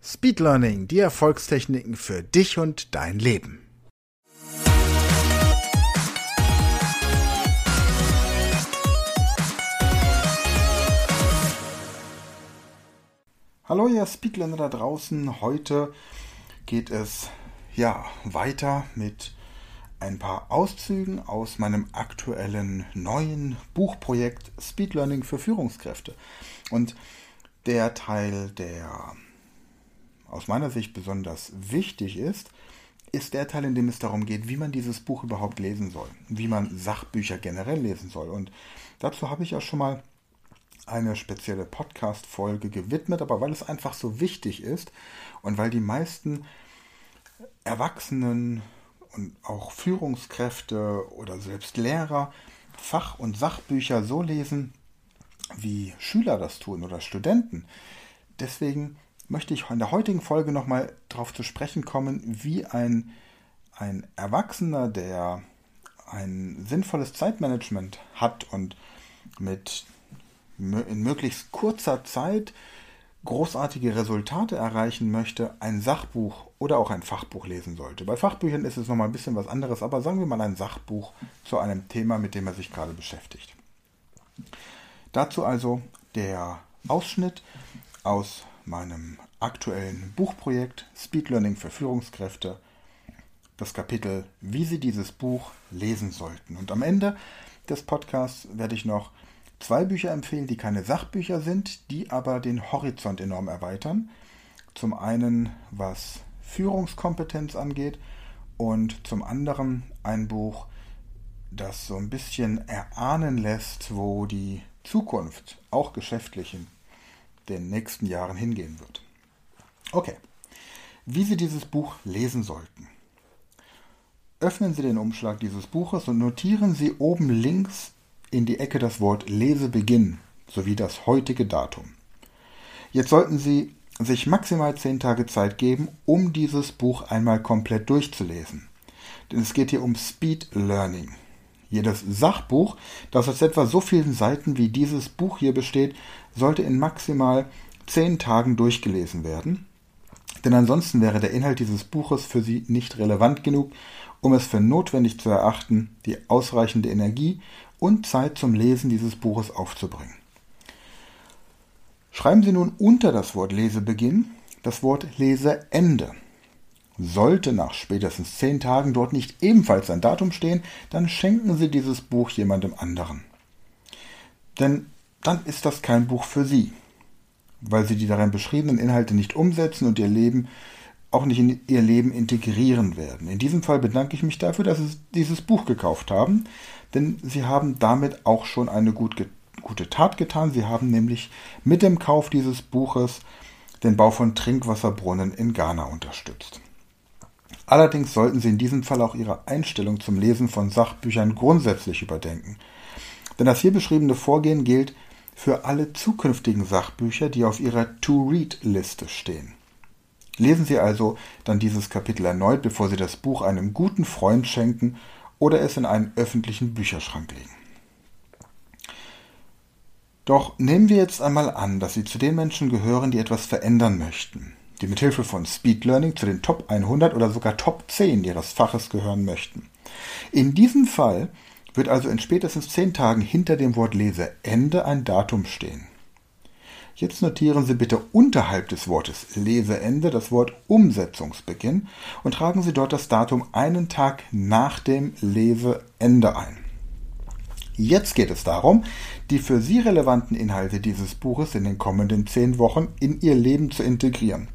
Speed Learning, die Erfolgstechniken für dich und dein Leben. Hallo ihr Speedlearner da draußen. Heute geht es ja weiter mit ein paar Auszügen aus meinem aktuellen neuen Buchprojekt Speed Learning für Führungskräfte. Und der Teil, der aus meiner Sicht besonders wichtig ist, ist der Teil, in dem es darum geht, wie man dieses Buch überhaupt lesen soll, wie man Sachbücher generell lesen soll. Und dazu habe ich ja schon mal eine spezielle Podcast-Folge gewidmet, aber weil es einfach so wichtig ist und weil die meisten Erwachsenen und auch Führungskräfte oder selbst Lehrer Fach- und Sachbücher so lesen, wie Schüler das tun oder Studenten. Deswegen möchte ich in der heutigen Folge nochmal darauf zu sprechen kommen, wie ein, ein Erwachsener, der ein sinnvolles Zeitmanagement hat und mit in möglichst kurzer Zeit großartige Resultate erreichen möchte, ein Sachbuch oder auch ein Fachbuch lesen sollte. Bei Fachbüchern ist es nochmal ein bisschen was anderes, aber sagen wir mal ein Sachbuch zu einem Thema, mit dem er sich gerade beschäftigt. Dazu also der Ausschnitt aus meinem aktuellen Buchprojekt Speed Learning für Führungskräfte, das Kapitel, wie Sie dieses Buch lesen sollten. Und am Ende des Podcasts werde ich noch zwei Bücher empfehlen, die keine Sachbücher sind, die aber den Horizont enorm erweitern. Zum einen, was Führungskompetenz angeht und zum anderen ein Buch, das so ein bisschen erahnen lässt, wo die Zukunft, auch geschäftlich, in den nächsten Jahren hingehen wird. Okay, wie Sie dieses Buch lesen sollten. Öffnen Sie den Umschlag dieses Buches und notieren Sie oben links in die Ecke das Wort Lesebeginn sowie das heutige Datum. Jetzt sollten Sie sich maximal zehn Tage Zeit geben, um dieses Buch einmal komplett durchzulesen. Denn es geht hier um Speed Learning. Jedes Sachbuch, das aus etwa so vielen Seiten wie dieses Buch hier besteht, sollte in maximal zehn Tagen durchgelesen werden. Denn ansonsten wäre der Inhalt dieses Buches für Sie nicht relevant genug, um es für notwendig zu erachten, die ausreichende Energie und Zeit zum Lesen dieses Buches aufzubringen. Schreiben Sie nun unter das Wort Lesebeginn das Wort Leseende. Sollte nach spätestens zehn Tagen dort nicht ebenfalls ein Datum stehen, dann schenken Sie dieses Buch jemandem anderen. Denn dann ist das kein Buch für Sie, weil Sie die darin beschriebenen Inhalte nicht umsetzen und Ihr Leben auch nicht in Ihr Leben integrieren werden. In diesem Fall bedanke ich mich dafür, dass Sie dieses Buch gekauft haben, denn Sie haben damit auch schon eine gut, gute Tat getan. Sie haben nämlich mit dem Kauf dieses Buches den Bau von Trinkwasserbrunnen in Ghana unterstützt. Allerdings sollten Sie in diesem Fall auch Ihre Einstellung zum Lesen von Sachbüchern grundsätzlich überdenken. Denn das hier beschriebene Vorgehen gilt für alle zukünftigen Sachbücher, die auf Ihrer To-Read-Liste stehen. Lesen Sie also dann dieses Kapitel erneut, bevor Sie das Buch einem guten Freund schenken oder es in einen öffentlichen Bücherschrank legen. Doch nehmen wir jetzt einmal an, dass Sie zu den Menschen gehören, die etwas verändern möchten, die mit Hilfe von Speed Learning zu den Top 100 oder sogar Top 10 Ihres Faches gehören möchten. In diesem Fall wird also in spätestens 10 Tagen hinter dem Wort Leseende ein Datum stehen. Jetzt notieren Sie bitte unterhalb des Wortes Leseende das Wort Umsetzungsbeginn und tragen Sie dort das Datum einen Tag nach dem Leseende ein. Jetzt geht es darum, die für Sie relevanten Inhalte dieses Buches in den kommenden zehn Wochen in Ihr Leben zu integrieren.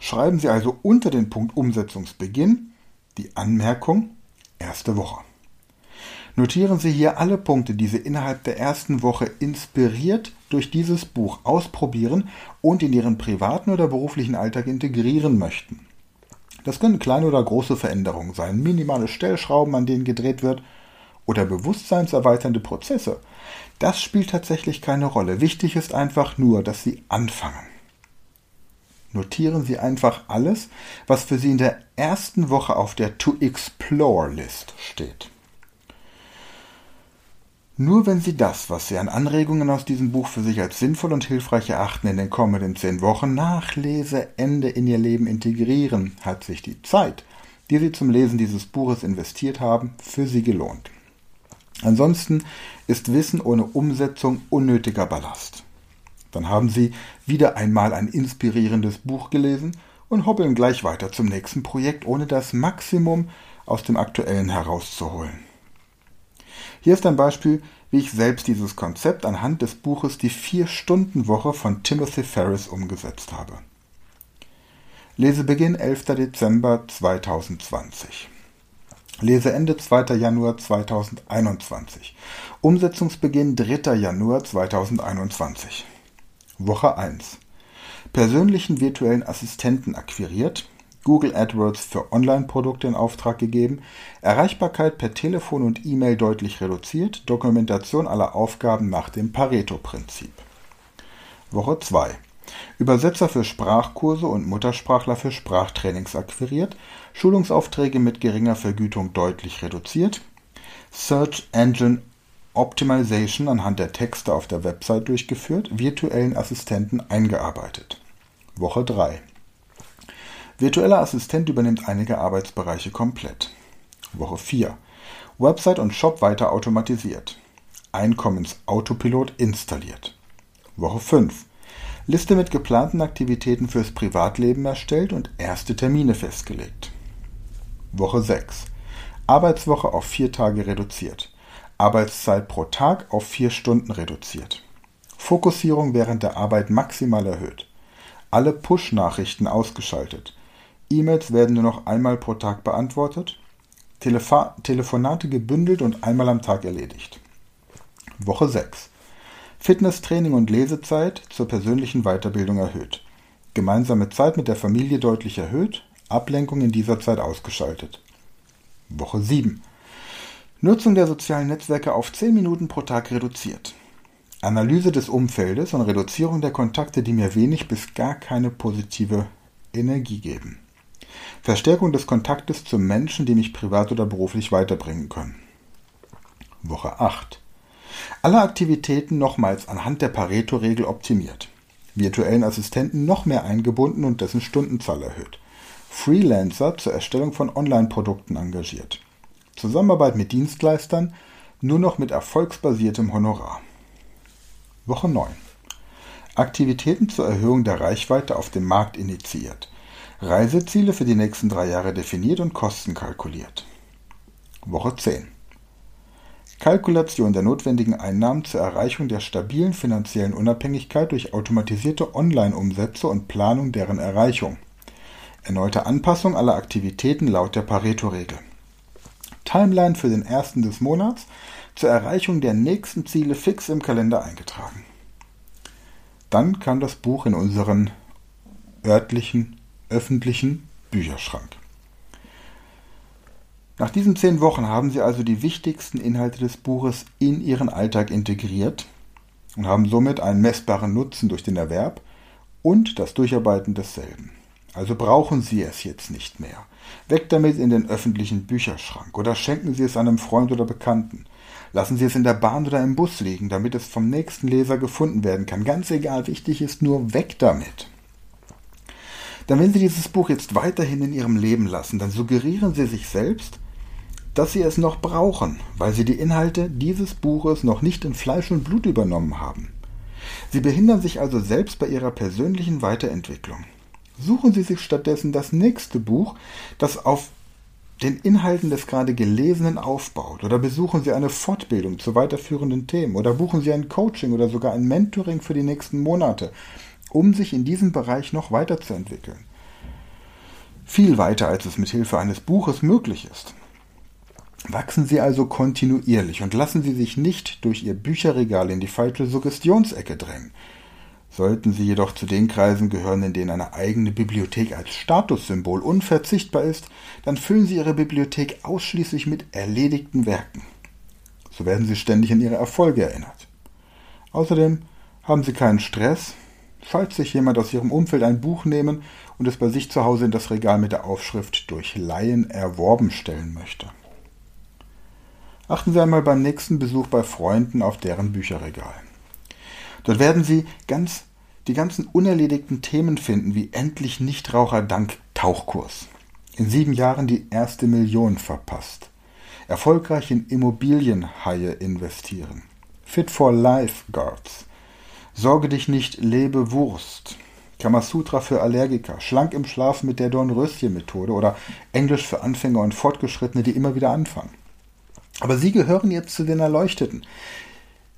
Schreiben Sie also unter den Punkt Umsetzungsbeginn die Anmerkung erste Woche. Notieren Sie hier alle Punkte, die Sie innerhalb der ersten Woche inspiriert durch dieses Buch ausprobieren und in ihren privaten oder beruflichen Alltag integrieren möchten. Das können kleine oder große Veränderungen sein, minimale Stellschrauben, an denen gedreht wird, oder bewusstseinserweiternde Prozesse. Das spielt tatsächlich keine Rolle. Wichtig ist einfach nur, dass Sie anfangen. Notieren Sie einfach alles, was für Sie in der ersten Woche auf der To Explore List steht. Nur wenn Sie das, was Sie an Anregungen aus diesem Buch für sich als sinnvoll und hilfreich erachten, in den kommenden zehn Wochen nach Leseende in Ihr Leben integrieren, hat sich die Zeit, die Sie zum Lesen dieses Buches investiert haben, für Sie gelohnt. Ansonsten ist Wissen ohne Umsetzung unnötiger Ballast. Dann haben Sie wieder einmal ein inspirierendes Buch gelesen und hoppeln gleich weiter zum nächsten Projekt, ohne das Maximum aus dem aktuellen herauszuholen. Hier ist ein Beispiel, wie ich selbst dieses Konzept anhand des Buches Die Vier-Stunden-Woche von Timothy Ferris umgesetzt habe. Lesebeginn 11. Dezember 2020. Leseende 2. Januar 2021. Umsetzungsbeginn 3. Januar 2021. Woche 1. Persönlichen virtuellen Assistenten akquiriert, Google AdWords für Online-Produkte in Auftrag gegeben, Erreichbarkeit per Telefon und E-Mail deutlich reduziert, Dokumentation aller Aufgaben nach dem Pareto-Prinzip. Woche 2. Übersetzer für Sprachkurse und Muttersprachler für Sprachtrainings akquiriert, Schulungsaufträge mit geringer Vergütung deutlich reduziert, Search Engine Optimization anhand der Texte auf der Website durchgeführt, virtuellen Assistenten eingearbeitet. Woche 3. Virtueller Assistent übernimmt einige Arbeitsbereiche komplett. Woche 4. Website und Shop weiter automatisiert. Einkommensautopilot installiert. Woche 5. Liste mit geplanten Aktivitäten fürs Privatleben erstellt und erste Termine festgelegt. Woche 6. Arbeitswoche auf vier Tage reduziert. Arbeitszeit pro Tag auf vier Stunden reduziert. Fokussierung während der Arbeit maximal erhöht. Alle Push-Nachrichten ausgeschaltet. E-Mails werden nur noch einmal pro Tag beantwortet, Telefa Telefonate gebündelt und einmal am Tag erledigt. Woche 6. Fitnesstraining und Lesezeit zur persönlichen Weiterbildung erhöht. Gemeinsame Zeit mit der Familie deutlich erhöht, Ablenkung in dieser Zeit ausgeschaltet. Woche 7. Nutzung der sozialen Netzwerke auf 10 Minuten pro Tag reduziert. Analyse des Umfeldes und Reduzierung der Kontakte, die mir wenig bis gar keine positive Energie geben. Verstärkung des Kontaktes zu Menschen, die mich privat oder beruflich weiterbringen können. Woche 8. Alle Aktivitäten nochmals anhand der Pareto-Regel optimiert. Virtuellen Assistenten noch mehr eingebunden und dessen Stundenzahl erhöht. Freelancer zur Erstellung von Online-Produkten engagiert. Zusammenarbeit mit Dienstleistern nur noch mit erfolgsbasiertem Honorar. Woche 9. Aktivitäten zur Erhöhung der Reichweite auf dem Markt initiiert. Reiseziele für die nächsten drei Jahre definiert und Kosten kalkuliert. Woche 10. Kalkulation der notwendigen Einnahmen zur Erreichung der stabilen finanziellen Unabhängigkeit durch automatisierte Online-Umsätze und Planung deren Erreichung. Erneute Anpassung aller Aktivitäten laut der Pareto-Regel. Timeline für den ersten des Monats zur Erreichung der nächsten Ziele fix im Kalender eingetragen. Dann kam das Buch in unseren örtlichen öffentlichen Bücherschrank. Nach diesen zehn Wochen haben Sie also die wichtigsten Inhalte des Buches in Ihren Alltag integriert und haben somit einen messbaren Nutzen durch den Erwerb und das Durcharbeiten desselben. Also brauchen Sie es jetzt nicht mehr. Weg damit in den öffentlichen Bücherschrank oder schenken Sie es einem Freund oder Bekannten. Lassen Sie es in der Bahn oder im Bus liegen, damit es vom nächsten Leser gefunden werden kann. Ganz egal, wichtig ist nur weg damit. Denn wenn Sie dieses Buch jetzt weiterhin in Ihrem Leben lassen, dann suggerieren Sie sich selbst, dass Sie es noch brauchen, weil Sie die Inhalte dieses Buches noch nicht in Fleisch und Blut übernommen haben. Sie behindern sich also selbst bei Ihrer persönlichen Weiterentwicklung. Suchen Sie sich stattdessen das nächste Buch, das auf den Inhalten des gerade Gelesenen aufbaut, oder besuchen Sie eine Fortbildung zu weiterführenden Themen, oder buchen Sie ein Coaching oder sogar ein Mentoring für die nächsten Monate um sich in diesem Bereich noch weiterzuentwickeln. Viel weiter, als es mit Hilfe eines Buches möglich ist. Wachsen Sie also kontinuierlich und lassen Sie sich nicht durch Ihr Bücherregal in die falsche Suggestionsecke drängen. Sollten Sie jedoch zu den Kreisen gehören, in denen eine eigene Bibliothek als Statussymbol unverzichtbar ist, dann füllen Sie Ihre Bibliothek ausschließlich mit erledigten Werken. So werden Sie ständig an Ihre Erfolge erinnert. Außerdem haben Sie keinen Stress, falls sich jemand aus Ihrem Umfeld ein Buch nehmen und es bei sich zu Hause in das Regal mit der Aufschrift durch Laien erworben stellen möchte. Achten Sie einmal beim nächsten Besuch bei Freunden auf deren Bücherregal. Dort werden Sie ganz, die ganzen unerledigten Themen finden, wie endlich Nichtraucher dank Tauchkurs. In sieben Jahren die erste Million verpasst. Erfolgreich in Immobilienhaie investieren. Fit for Lifeguards. Sorge dich nicht, lebe Wurst. Kamasutra für Allergiker, schlank im Schlaf mit der Dornröschen-Methode oder Englisch für Anfänger und Fortgeschrittene, die immer wieder anfangen. Aber Sie gehören jetzt zu den Erleuchteten.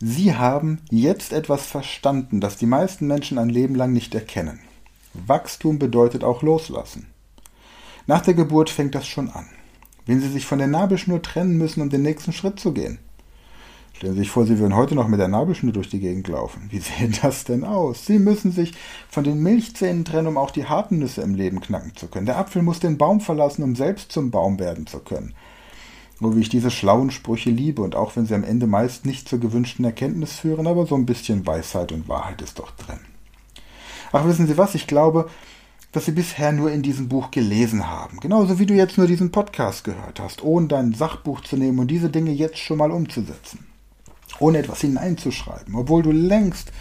Sie haben jetzt etwas verstanden, das die meisten Menschen ein Leben lang nicht erkennen. Wachstum bedeutet auch loslassen. Nach der Geburt fängt das schon an. Wenn Sie sich von der Nabelschnur trennen müssen, um den nächsten Schritt zu gehen. Stellen Sie sich vor, Sie würden heute noch mit der Nabelschnur durch die Gegend laufen. Wie sähe das denn aus? Sie müssen sich von den Milchzähnen trennen, um auch die harten Nüsse im Leben knacken zu können. Der Apfel muss den Baum verlassen, um selbst zum Baum werden zu können. Nur wie ich diese schlauen Sprüche liebe und auch wenn sie am Ende meist nicht zur gewünschten Erkenntnis führen, aber so ein bisschen Weisheit und Wahrheit ist doch drin. Ach, wissen Sie was? Ich glaube, dass Sie bisher nur in diesem Buch gelesen haben. Genauso wie du jetzt nur diesen Podcast gehört hast, ohne dein Sachbuch zu nehmen und diese Dinge jetzt schon mal umzusetzen. Ohne etwas hineinzuschreiben, obwohl du längst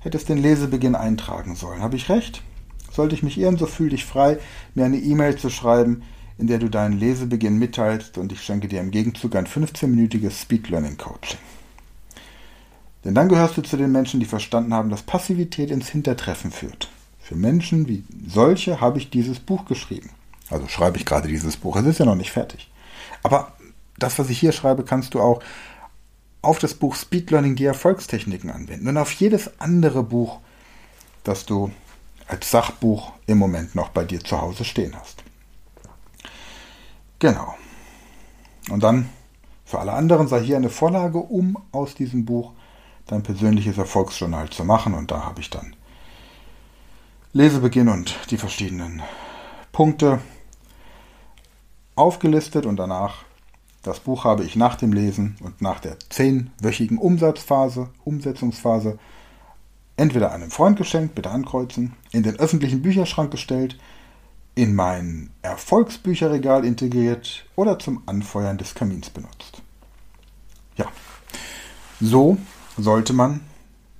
hättest den Lesebeginn eintragen sollen. Habe ich recht? Sollte ich mich irren, so fühl dich frei, mir eine E-Mail zu schreiben, in der du deinen Lesebeginn mitteilst und ich schenke dir im Gegenzug ein 15-minütiges Speed Learning Coaching. Denn dann gehörst du zu den Menschen, die verstanden haben, dass Passivität ins Hintertreffen führt. Für Menschen wie solche habe ich dieses Buch geschrieben. Also schreibe ich gerade dieses Buch. Es ist ja noch nicht fertig. Aber das, was ich hier schreibe, kannst du auch auf das Buch Speed Learning die Erfolgstechniken anwenden und auf jedes andere Buch, das du als Sachbuch im Moment noch bei dir zu Hause stehen hast. Genau. Und dann für alle anderen sei hier eine Vorlage, um aus diesem Buch dein persönliches Erfolgsjournal zu machen. Und da habe ich dann Lesebeginn und die verschiedenen Punkte aufgelistet und danach das Buch habe ich nach dem Lesen und nach der zehnwöchigen Umsatzphase, Umsetzungsphase entweder einem Freund geschenkt, bitte ankreuzen, in den öffentlichen Bücherschrank gestellt, in mein Erfolgsbücherregal integriert oder zum Anfeuern des Kamins benutzt. Ja, so sollte man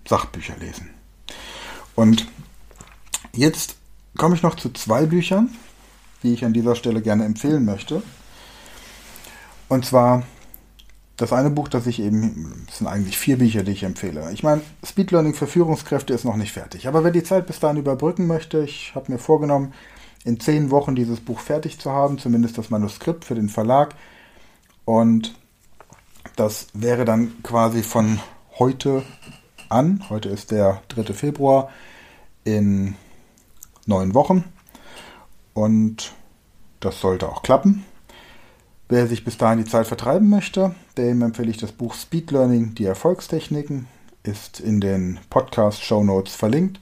Sachbücher lesen. Und jetzt komme ich noch zu zwei Büchern, die ich an dieser Stelle gerne empfehlen möchte. Und zwar das eine Buch, das ich eben, es sind eigentlich vier Bücher, die ich empfehle. Ich meine, Speed Learning für Führungskräfte ist noch nicht fertig. Aber wer die Zeit bis dahin überbrücken möchte, ich habe mir vorgenommen, in zehn Wochen dieses Buch fertig zu haben, zumindest das Manuskript für den Verlag. Und das wäre dann quasi von heute an, heute ist der 3. Februar, in neun Wochen. Und das sollte auch klappen. Wer sich bis dahin die Zeit vertreiben möchte, dem empfehle ich das Buch Speed Learning, die Erfolgstechniken, ist in den Podcast-Show Notes verlinkt.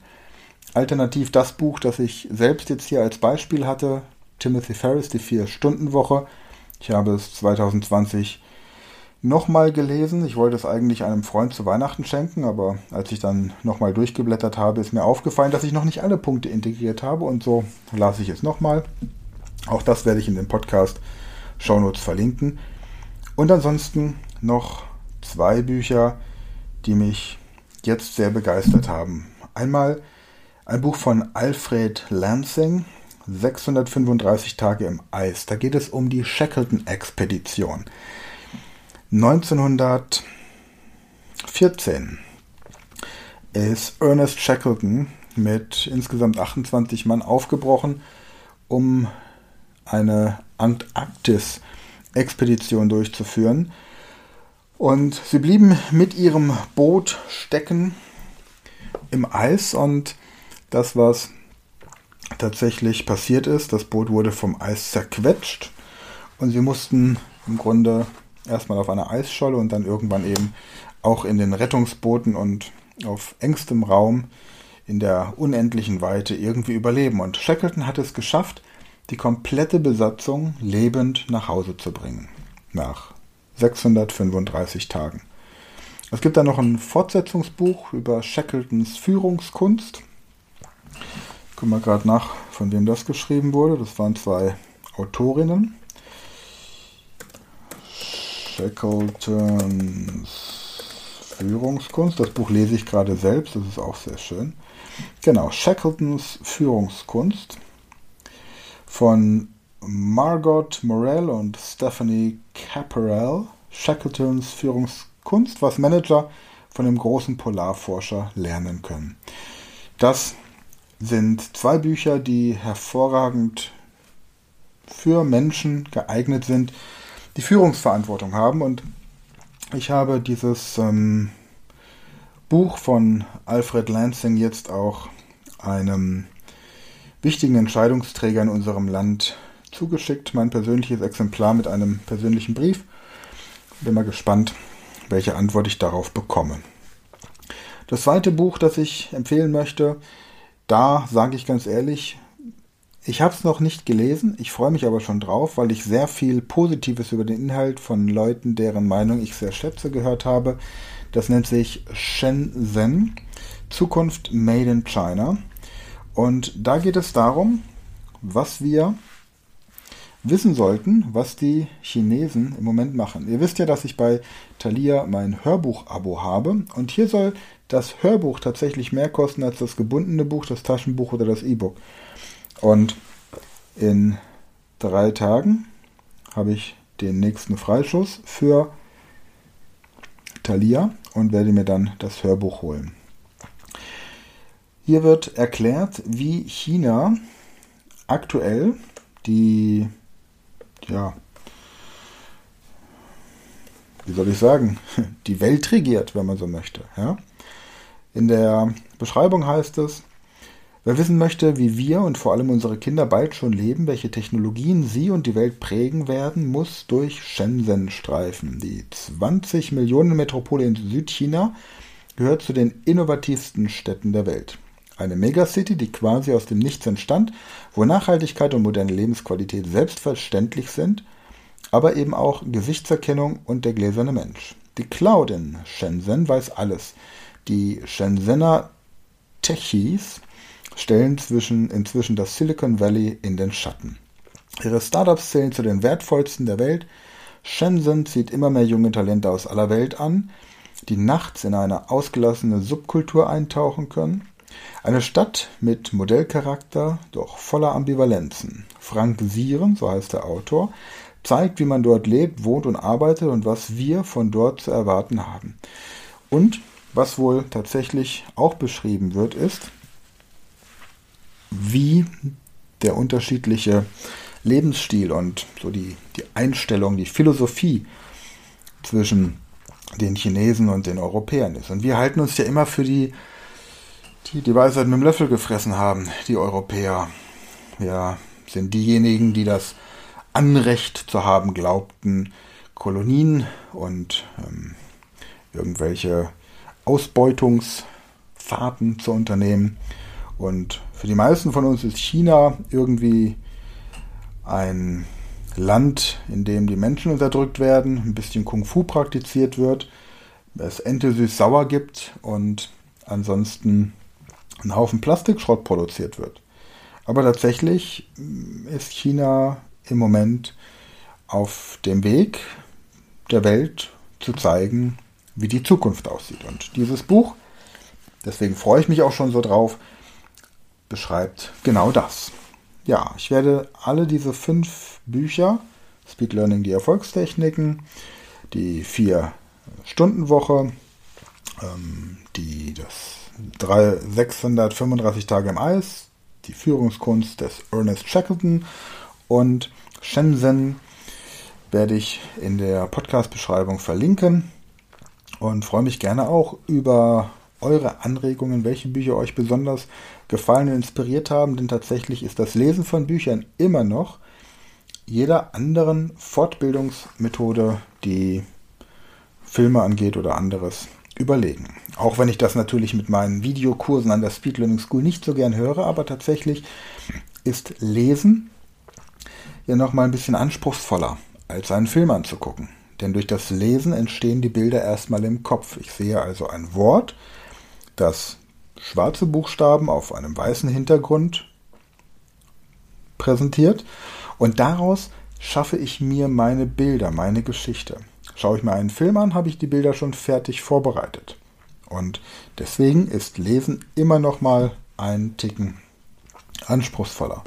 Alternativ das Buch, das ich selbst jetzt hier als Beispiel hatte, Timothy Ferris, die Vier-Stunden-Woche. Ich habe es 2020 nochmal gelesen. Ich wollte es eigentlich einem Freund zu Weihnachten schenken, aber als ich dann nochmal durchgeblättert habe, ist mir aufgefallen, dass ich noch nicht alle Punkte integriert habe und so las ich es nochmal. Auch das werde ich in den Podcast Shownotes verlinken. Und ansonsten noch zwei Bücher, die mich jetzt sehr begeistert haben. Einmal ein Buch von Alfred Lansing, 635 Tage im Eis. Da geht es um die Shackleton-Expedition. 1914 ist Ernest Shackleton mit insgesamt 28 Mann aufgebrochen, um eine Antarktis-Expedition durchzuführen. Und sie blieben mit ihrem Boot stecken im Eis und das, was tatsächlich passiert ist. Das Boot wurde vom Eis zerquetscht und sie mussten im Grunde erstmal auf einer Eisscholle und dann irgendwann eben auch in den Rettungsbooten und auf engstem Raum in der unendlichen Weite irgendwie überleben. Und Shackleton hat es geschafft, die komplette Besatzung lebend nach Hause zu bringen. Nach 635 Tagen. Es gibt da noch ein Fortsetzungsbuch über Shackletons Führungskunst. Gucken wir gerade nach, von wem das geschrieben wurde. Das waren zwei Autorinnen. Shackletons Führungskunst. Das Buch lese ich gerade selbst, das ist auch sehr schön. Genau, Shackletons Führungskunst von Margot Morell und Stephanie Caparel. Shackletons Führungskunst, was Manager von dem großen Polarforscher lernen können. Das sind zwei Bücher, die hervorragend für Menschen geeignet sind, die Führungsverantwortung haben. Und ich habe dieses ähm, Buch von Alfred Lansing jetzt auch einem wichtigen Entscheidungsträger in unserem Land zugeschickt. Mein persönliches Exemplar mit einem persönlichen Brief. Bin mal gespannt, welche Antwort ich darauf bekomme. Das zweite Buch, das ich empfehlen möchte, da sage ich ganz ehrlich, ich habe es noch nicht gelesen, ich freue mich aber schon drauf, weil ich sehr viel Positives über den Inhalt von Leuten, deren Meinung ich sehr schätze, gehört habe. Das nennt sich Shenzhen, Zukunft Made in China. Und da geht es darum, was wir wissen sollten, was die Chinesen im Moment machen. Ihr wisst ja, dass ich bei Thalia mein Hörbuch-Abo habe und hier soll das Hörbuch tatsächlich mehr kosten als das gebundene Buch, das Taschenbuch oder das E-Book. Und in drei Tagen habe ich den nächsten Freischuss für Thalia und werde mir dann das Hörbuch holen. Hier wird erklärt, wie China aktuell die, ja, wie soll ich sagen, die Welt regiert, wenn man so möchte. Ja? In der Beschreibung heißt es, Wer wissen möchte, wie wir und vor allem unsere Kinder bald schon leben, welche Technologien sie und die Welt prägen werden, muss durch Shenzhen streifen. Die 20 Millionen Metropole in Südchina gehört zu den innovativsten Städten der Welt. Eine Megacity, die quasi aus dem Nichts entstand, wo Nachhaltigkeit und moderne Lebensqualität selbstverständlich sind, aber eben auch Gesichtserkennung und der gläserne Mensch. Die Cloud in Shenzhen weiß alles. Die Shenzhener Techies stellen zwischen, inzwischen das Silicon Valley in den Schatten. Ihre Startups zählen zu den wertvollsten der Welt. Shenzhen zieht immer mehr junge Talente aus aller Welt an, die nachts in eine ausgelassene Subkultur eintauchen können. Eine Stadt mit Modellcharakter, doch voller Ambivalenzen. Frank Sieren, so heißt der Autor, zeigt, wie man dort lebt, wohnt und arbeitet und was wir von dort zu erwarten haben. Und was wohl tatsächlich auch beschrieben wird, ist, wie der unterschiedliche Lebensstil und so die, die Einstellung, die Philosophie zwischen den Chinesen und den Europäern ist. Und wir halten uns ja immer für die, die die Weisheit mit dem Löffel gefressen haben, die Europäer. Wir sind diejenigen, die das Anrecht zu haben glaubten, Kolonien und ähm, irgendwelche Ausbeutungsfahrten zu unternehmen. Und für die meisten von uns ist China irgendwie ein Land, in dem die Menschen unterdrückt werden, ein bisschen Kung Fu praktiziert wird, es Ente süß sauer gibt und ansonsten ein Haufen Plastikschrott produziert wird. Aber tatsächlich ist China im Moment auf dem Weg der Welt zu zeigen, wie die Zukunft aussieht. Und dieses Buch, deswegen freue ich mich auch schon so drauf, beschreibt genau das. Ja, ich werde alle diese fünf Bücher, Speed Learning, die Erfolgstechniken, die vier Stunden Woche, ähm, die das 3, 635 Tage im Eis, die Führungskunst des Ernest Shackleton und Shenzhen werde ich in der Podcast-Beschreibung verlinken und freue mich gerne auch über eure Anregungen, welche Bücher euch besonders gefallen und inspiriert haben, denn tatsächlich ist das Lesen von Büchern immer noch jeder anderen Fortbildungsmethode, die Filme angeht oder anderes, überlegen. Auch wenn ich das natürlich mit meinen Videokursen an der Speed Learning School nicht so gern höre, aber tatsächlich ist Lesen ja nochmal ein bisschen anspruchsvoller, als einen Film anzugucken. Denn durch das Lesen entstehen die Bilder erstmal im Kopf. Ich sehe also ein Wort, das schwarze Buchstaben auf einem weißen Hintergrund präsentiert und daraus schaffe ich mir meine Bilder, meine Geschichte. Schaue ich mir einen Film an, habe ich die Bilder schon fertig vorbereitet. Und deswegen ist Lesen immer noch mal ein Ticken anspruchsvoller.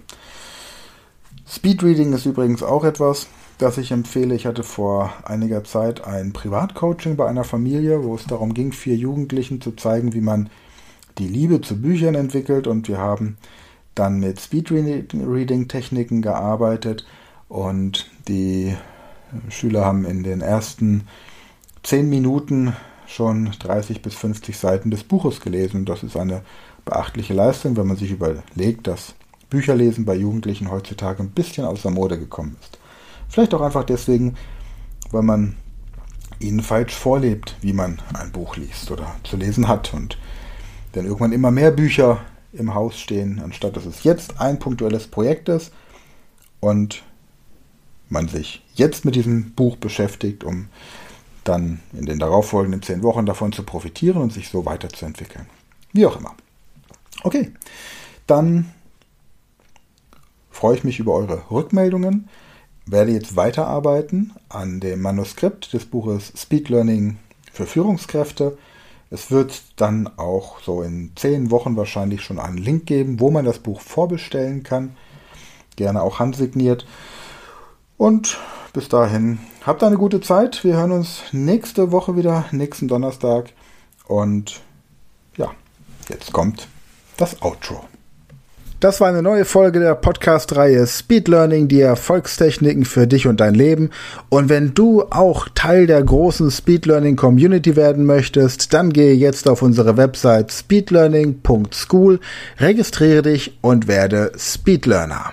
Speedreading ist übrigens auch etwas, das ich empfehle. Ich hatte vor einiger Zeit ein Privatcoaching bei einer Familie, wo es darum ging, vier Jugendlichen zu zeigen, wie man die Liebe zu Büchern entwickelt. Und wir haben dann mit Speedreading-Techniken gearbeitet und die Schüler haben in den ersten zehn Minuten schon 30 bis 50 Seiten des Buches gelesen. Das ist eine beachtliche Leistung, wenn man sich überlegt, dass Bücherlesen bei Jugendlichen heutzutage ein bisschen aus der Mode gekommen ist. Vielleicht auch einfach deswegen, weil man ihnen falsch vorlebt, wie man ein Buch liest oder zu lesen hat und dann irgendwann immer mehr Bücher im Haus stehen, anstatt dass es jetzt ein punktuelles Projekt ist und man sich jetzt mit diesem Buch beschäftigt, um dann in den darauffolgenden zehn Wochen davon zu profitieren und sich so weiterzuentwickeln. Wie auch immer. Okay, dann freue ich mich über eure Rückmeldungen, werde jetzt weiterarbeiten an dem Manuskript des Buches Speed Learning für Führungskräfte es wird dann auch so in zehn Wochen wahrscheinlich schon einen Link geben, wo man das Buch vorbestellen kann. Gerne auch handsigniert. Und bis dahin, habt eine gute Zeit. Wir hören uns nächste Woche wieder, nächsten Donnerstag. Und ja, jetzt kommt das Outro. Das war eine neue Folge der Podcast-Reihe Speed Learning, die Erfolgstechniken für dich und dein Leben. Und wenn du auch Teil der großen Speed Learning Community werden möchtest, dann gehe jetzt auf unsere Website speedlearning.school, registriere dich und werde Speed Learner.